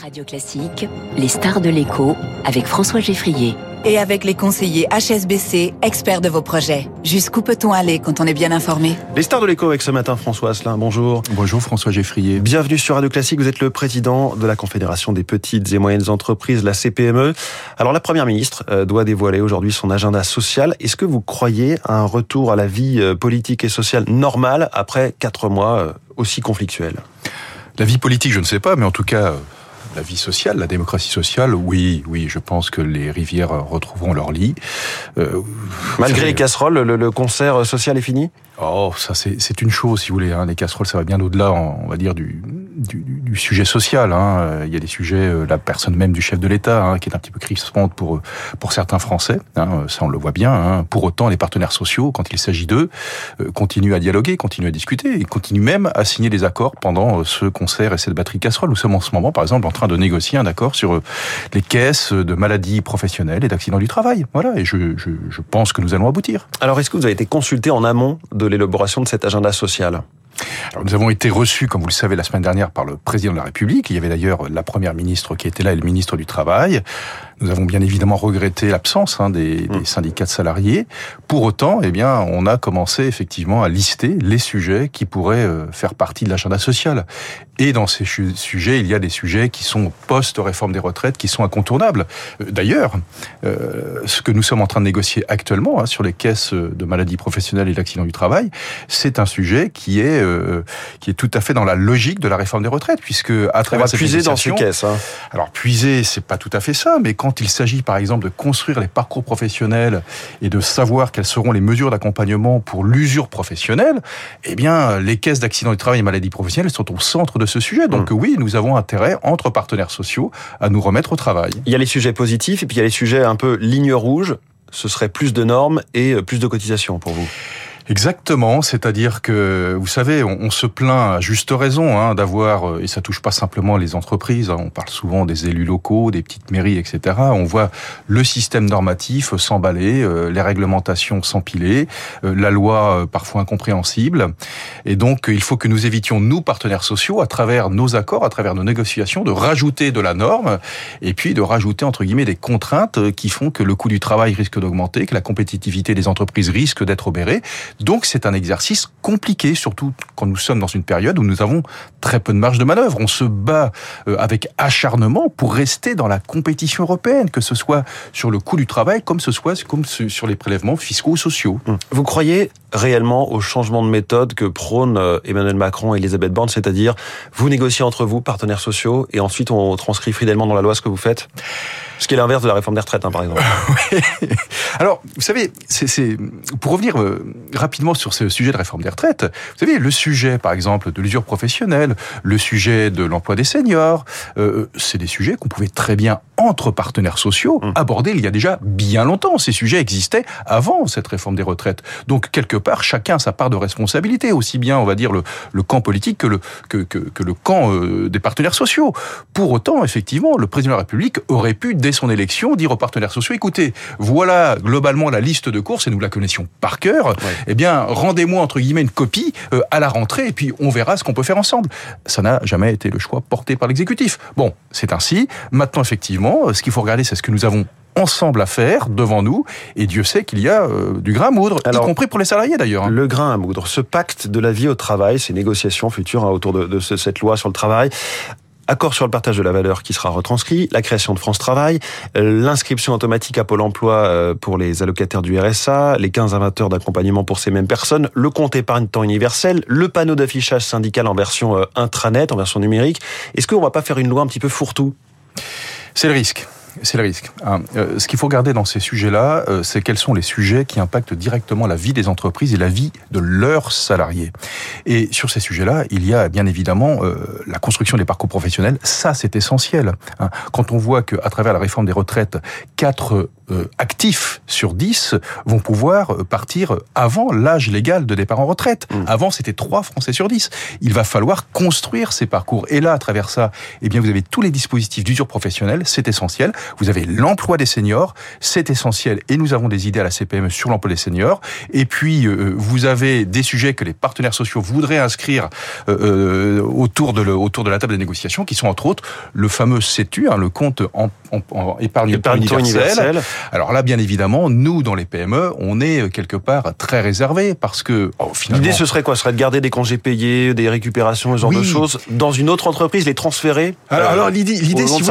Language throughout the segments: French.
Radio Classique, les stars de l'écho avec François Geffrier. Et avec les conseillers HSBC, experts de vos projets. Jusqu'où peut-on aller quand on est bien informé? Les stars de l'écho avec ce matin François Asselin, bonjour. Bonjour François Geffrier. Bienvenue sur Radio Classique, vous êtes le président de la Confédération des petites et moyennes entreprises, la CPME. Alors la Première ministre euh, doit dévoiler aujourd'hui son agenda social. Est-ce que vous croyez à un retour à la vie euh, politique et sociale normale après quatre mois euh, aussi conflictuels? La vie politique, je ne sais pas, mais en tout cas la vie sociale, la démocratie sociale, oui, oui, je pense que les rivières retrouveront leur lit. Euh, Malgré les casseroles, le, le, concert social est fini? Oh, ça c'est une chose, si vous voulez. Hein. Les casseroles, ça va bien au-delà, on va dire, du, du, du sujet social. Hein. Il y a des sujets, euh, la personne même du chef de l'État, hein, qui est un petit peu crispante pour pour certains Français. Hein, ça, on le voit bien. Hein. Pour autant, les partenaires sociaux, quand il s'agit d'eux, euh, continuent à dialoguer, continuent à discuter, et continuent même à signer des accords pendant ce concert et cette batterie casserole. Nous sommes en ce moment, par exemple, en train de négocier un accord sur les caisses de maladies professionnelles et d'accidents du travail. Voilà, et je, je, je pense que nous allons aboutir. Alors, est-ce que vous avez été consulté en amont de l'élaboration de cet agenda social? Alors, nous avons été reçus, comme vous le savez, la semaine dernière par le président de la République. Il y avait d'ailleurs la première ministre qui était là et le ministre du Travail. Nous avons bien évidemment regretté l'absence hein, des, des, syndicats de salariés. Pour autant, eh bien, on a commencé effectivement à lister les sujets qui pourraient euh, faire partie de l'agenda social. Et dans ces sujets, il y a des sujets qui sont post-réforme des retraites, qui sont incontournables. D'ailleurs, euh, ce que nous sommes en train de négocier actuellement hein, sur les caisses de maladies professionnelles et d'accidents du travail, c'est un sujet qui est euh, qui est tout à fait dans la logique de la réforme des retraites, puisque à travers On va puiser dans ces caisses. Hein. Alors puiser, c'est pas tout à fait ça, mais quand il s'agit par exemple de construire les parcours professionnels et de savoir quelles seront les mesures d'accompagnement pour l'usure professionnelle, eh bien les caisses d'accidents du travail et maladies professionnelles sont au centre de ce sujet. Donc mmh. oui, nous avons intérêt entre partenaires sociaux à nous remettre au travail. Il y a les sujets positifs et puis il y a les sujets un peu ligne rouge. Ce serait plus de normes et plus de cotisations pour vous. Exactement, c'est-à-dire que vous savez, on, se plaint à juste raison hein, d'avoir, euh, et ça touche pas simplement les entreprises, hein, on parle souvent des élus locaux, des petites mairies, etc. On voit le système normatif s'emballer, euh, les réglementations s'empiler, euh, la loi parfois incompréhensible, et donc il faut que nous évitions, nous, partenaires sociaux, à travers nos accords, à travers nos négociations, de rajouter de la norme, et puis de rajouter, entre guillemets, des contraintes qui font que le coût du travail risque d'augmenter, que la compétitivité des entreprises risque d'être obérée. Donc c'est un exercice compliqué, surtout quand nous sommes dans une période où nous avons très peu de marge de manœuvre. On se bat euh, avec acharnement pour rester dans la compétition européenne, que ce soit sur le coût du travail, comme ce soit comme sur les prélèvements fiscaux ou sociaux. Vous croyez réellement au changement de méthode que prônent Emmanuel Macron et Elisabeth Borne, c'est-à-dire vous négociez entre vous, partenaires sociaux, et ensuite on transcrit fidèlement dans la loi ce que vous faites? Ce qui est l'inverse de la réforme des retraites, hein, par exemple. Alors, vous savez, c'est pour revenir euh, rapidement sur ce sujet de réforme des retraites, vous savez, le sujet, par exemple, de l'usure professionnelle, le sujet de l'emploi des seniors, euh, c'est des sujets qu'on pouvait très bien, entre partenaires sociaux, mmh. aborder il y a déjà bien longtemps. Ces sujets existaient avant cette réforme des retraites. Donc, quelque part, chacun a sa part de responsabilité, aussi bien, on va dire, le, le camp politique que le, que, que, que le camp euh, des partenaires sociaux. Pour autant, effectivement, le président de la République aurait pu, dès son élection, dire aux partenaires sociaux, écoutez, voilà globalement la liste de courses, et nous la connaissions par cœur, ouais. eh bien, rendez-moi, entre guillemets, une copie euh, à la rentrée, et puis on verra ce qu'on peut faire ensemble. Ça n'a jamais été le choix porté par l'exécutif. Bon, c'est ainsi. Maintenant, effectivement, ce qu'il faut regarder, c'est ce que nous avons ensemble à faire devant nous, et Dieu sait qu'il y a euh, du grain à moudre, Alors, y compris pour les salariés d'ailleurs. Hein. Le grain à moudre, ce pacte de la vie au travail, ces négociations futures hein, autour de, de ce, cette loi sur le travail, accord sur le partage de la valeur qui sera retranscrit, la création de France Travail, l'inscription automatique à Pôle emploi pour les allocataires du RSA, les 15 à 20 heures d'accompagnement pour ces mêmes personnes, le compte épargne temps universel, le panneau d'affichage syndical en version intranet, en version numérique. Est-ce qu'on va pas faire une loi un petit peu fourre-tout? C'est le risque. C'est le risque. Euh, ce qu'il faut garder dans ces sujets-là, euh, c'est quels sont les sujets qui impactent directement la vie des entreprises et la vie de leurs salariés. Et sur ces sujets-là, il y a bien évidemment euh, la construction des parcours professionnels. Ça, c'est essentiel. Hein. Quand on voit qu'à travers la réforme des retraites, 4 actifs sur 10 vont pouvoir partir avant l'âge légal de départ en retraite. Mmh. Avant, c'était 3 Français sur 10. Il va falloir construire ces parcours. Et là, à travers ça, eh bien, vous avez tous les dispositifs d'usure professionnelle. C'est essentiel Vous avez l'emploi des seniors, c'est essentiel, et nous avons des idées à la CPME sur l'emploi des seniors. Et puis, euh, vous avez des sujets que les partenaires sociaux voudraient inscrire euh, autour, de le, autour de la table des négociations, qui sont entre autres le fameux CETU, hein, le compte en, en, en épargne, épargne universelle. Alors là, bien évidemment, nous, dans les PME, on est quelque part très réservé parce que oh, finalement... L'idée, ce serait quoi? Ce serait de garder des congés payés, des récupérations, ce genre de choses, dans une autre entreprise, les transférer Alors, alors l'idée, l'idée, si vous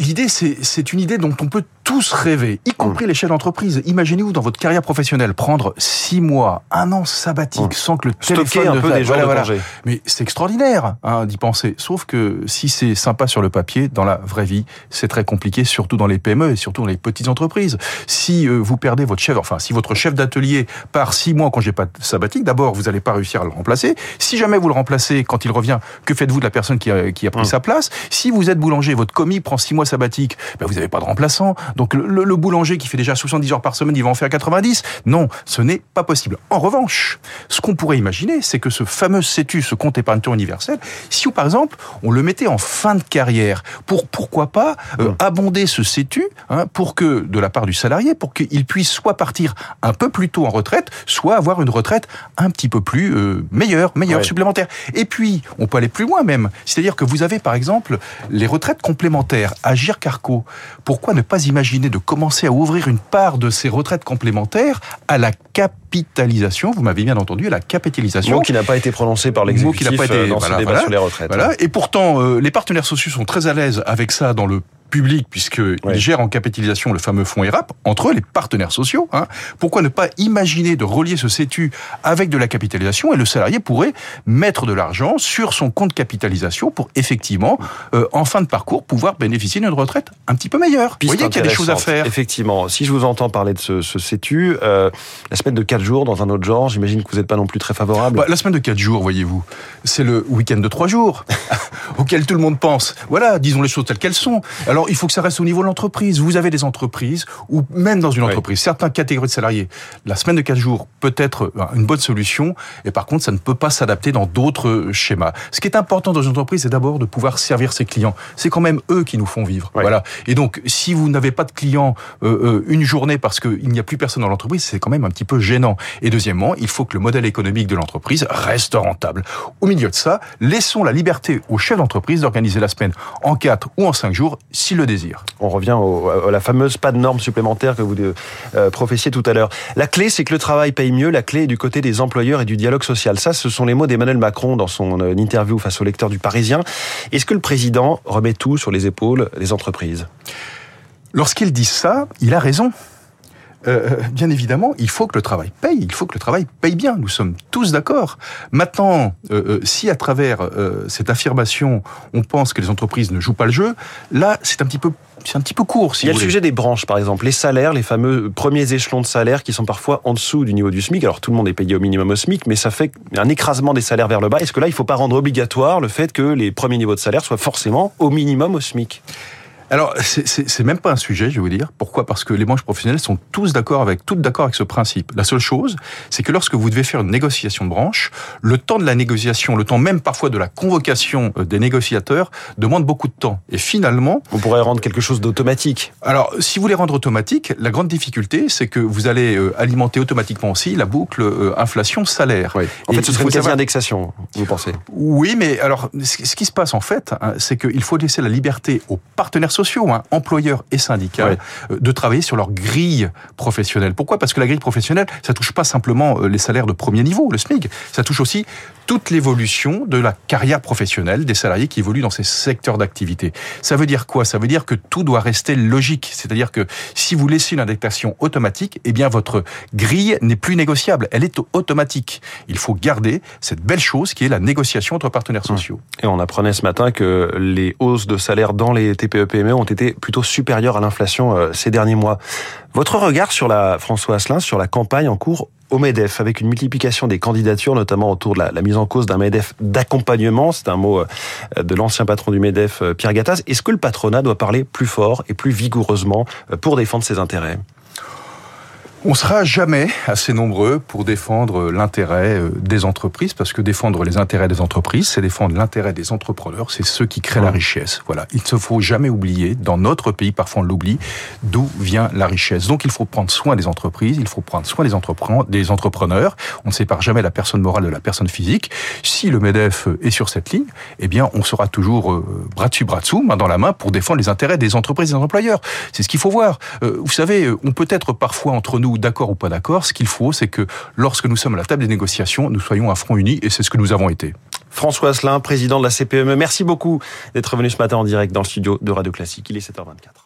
l'idée, c'est, c'est une idée dont on peut tous rêver, y compris mmh. les chefs d'entreprise. Imaginez-vous dans votre carrière professionnelle prendre six mois, un an sabbatique mmh. sans que le téléphone un peu des voilà, voilà. Mais c'est extraordinaire hein, d'y penser. Sauf que si c'est sympa sur le papier, dans la vraie vie, c'est très compliqué, surtout dans les PME et surtout dans les petites entreprises. Si euh, vous perdez votre chef, enfin si votre chef d'atelier part six mois quand j'ai pas sabbatique, d'abord vous n'allez pas réussir à le remplacer. Si jamais vous le remplacez quand il revient, que faites-vous de la personne qui a, qui a pris mmh. sa place? Si vous êtes boulanger, votre commis prend six mois sabbatique, ben vous n'avez pas de remplaçant. Donc le, le, boulanger qui fait déjà 70 heures par semaine, il va en faire 90 Non, ce n'est pas possible. En revanche, ce qu'on pourrait imaginer, c'est que ce fameux CETU, ce compte épargne universel, si par exemple on le mettait en fin de carrière, pour pourquoi pas euh, abonder ce CETU hein, pour que de la part du salarié, pour qu'il puisse soit partir un peu plus tôt en retraite, soit avoir une retraite un petit peu plus euh, meilleure, meilleure supplémentaire. Et puis on peut aller plus loin même, c'est-à-dire que vous avez par exemple les retraites complémentaires. Agir Carco, pourquoi ne pas imaginer de commencer à ouvrir une part de ces retraites complémentaires à la capitalisation, vous m'avez bien entendu, à la capitalisation. Mot qui n'a pas été prononcé par l'exécutif euh, dans ce débat sur les retraites. Voilà. Et pourtant, euh, les partenaires sociaux sont très à l'aise avec ça dans le public, puisqu'ils ouais. gèrent en capitalisation le fameux fonds ERAP, entre eux les partenaires sociaux. Hein. Pourquoi ne pas imaginer de relier ce CETU avec de la capitalisation et le salarié pourrait mettre de l'argent sur son compte capitalisation pour effectivement, euh, en fin de parcours, pouvoir bénéficier d'une retraite un petit peu meilleure. Vous voyez qu'il y a des choses à faire. Effectivement, si je vous entends parler de ce, ce CETU, euh, la semaine de 4 jours dans un autre genre, j'imagine que vous n'êtes pas non plus très favorable. Bah, la semaine de 4 jours, voyez-vous, c'est le week-end de 3 jours auquel tout le monde pense. Voilà, disons les choses telles qu'elles sont. Alors, alors, il faut que ça reste au niveau de l'entreprise. Vous avez des entreprises, ou même dans une entreprise, oui. certaines catégories de salariés, la semaine de 4 jours peut être une bonne solution, et par contre, ça ne peut pas s'adapter dans d'autres schémas. Ce qui est important dans une entreprise, c'est d'abord de pouvoir servir ses clients. C'est quand même eux qui nous font vivre. Oui. Voilà. Et donc, si vous n'avez pas de clients euh, euh, une journée parce qu'il n'y a plus personne dans l'entreprise, c'est quand même un petit peu gênant. Et deuxièmement, il faut que le modèle économique de l'entreprise reste rentable. Au milieu de ça, laissons la liberté aux chefs d'entreprise d'organiser la semaine en 4 ou en 5 jours s'ils le désirent. On revient au, à la fameuse pas de normes supplémentaires que vous euh, professiez tout à l'heure. La clé, c'est que le travail paye mieux. La clé est du côté des employeurs et du dialogue social. Ça, ce sont les mots d'Emmanuel Macron dans son euh, interview face au lecteur du Parisien. Est-ce que le président remet tout sur les épaules des entreprises? Lorsqu'il dit ça, il a raison. Euh, bien évidemment, il faut que le travail paye, il faut que le travail paye bien. Nous sommes tous d'accord. Maintenant, euh, euh, si à travers euh, cette affirmation, on pense que les entreprises ne jouent pas le jeu, là, c'est un petit peu c'est un petit peu court. Si il y a le sujet des branches, par exemple, les salaires, les fameux premiers échelons de salaire qui sont parfois en dessous du niveau du SMIC. Alors tout le monde est payé au minimum au SMIC, mais ça fait un écrasement des salaires vers le bas. Est-ce que là, il ne faut pas rendre obligatoire le fait que les premiers niveaux de salaire soient forcément au minimum au SMIC? Alors, c'est même pas un sujet, je vais vous dire. Pourquoi? Parce que les branches professionnelles sont tous d'accord avec, toutes d'accord avec ce principe. La seule chose, c'est que lorsque vous devez faire une négociation de branche, le temps de la négociation, le temps même parfois de la convocation euh, des négociateurs, demande beaucoup de temps. Et finalement... On pourrait rendre quelque chose d'automatique. Alors, si vous voulez rendre automatique, la grande difficulté, c'est que vous allez euh, alimenter automatiquement aussi la boucle euh, inflation-salaire. Oui. En fait, ce serait une quasi-indexation, vous pensez? Oui, mais alors, ce qui se passe en fait, hein, c'est qu'il faut laisser la liberté aux partenaires sociaux, hein, employeurs et syndicats, ouais. euh, de travailler sur leur grille professionnelle. Pourquoi? Parce que la grille professionnelle, ça touche pas simplement euh, les salaires de premier niveau, le SMIC, ça touche aussi toute l'évolution de la carrière professionnelle des salariés qui évoluent dans ces secteurs d'activité. Ça veut dire quoi? Ça veut dire que tout doit rester logique, c'est-à-dire que si vous laissez une indexation automatique, eh bien votre grille n'est plus négociable, elle est automatique. Il faut garder cette belle chose qui est la négociation entre partenaires sociaux. Et on apprenait ce matin que les hausses de salaire dans les TPE-PME ont été plutôt supérieures à l'inflation euh, ces derniers mois. Votre regard sur la François Asselin, sur la campagne en cours au MEDEF, avec une multiplication des candidatures, notamment autour de la, la mise en cause d'un MEDEF d'accompagnement, c'est un mot euh, de l'ancien patron du MEDEF, euh, Pierre Gattaz. Est-ce que le patronat doit parler plus fort et plus vigoureusement pour défendre ses intérêts? On sera jamais assez nombreux pour défendre l'intérêt euh, des entreprises, parce que défendre les intérêts des entreprises, c'est défendre l'intérêt des entrepreneurs, c'est ceux qui créent la richesse. Voilà. Il ne faut jamais oublier, dans notre pays, parfois on l'oublie, d'où vient la richesse. Donc il faut prendre soin des entreprises, il faut prendre soin des, des entrepreneurs. On ne sépare jamais la personne morale de la personne physique. Si le MEDEF est sur cette ligne, eh bien, on sera toujours euh, bras dessus, bras dessous, main dans la main, pour défendre les intérêts des entreprises et des employeurs. C'est ce qu'il faut voir. Euh, vous savez, on peut être parfois entre nous d'accord ou pas d'accord. Ce qu'il faut, c'est que lorsque nous sommes à la table des négociations, nous soyons à front uni et c'est ce que nous avons été. François Asselin, président de la CPME, merci beaucoup d'être venu ce matin en direct dans le studio de Radio Classique. Il est 7h24.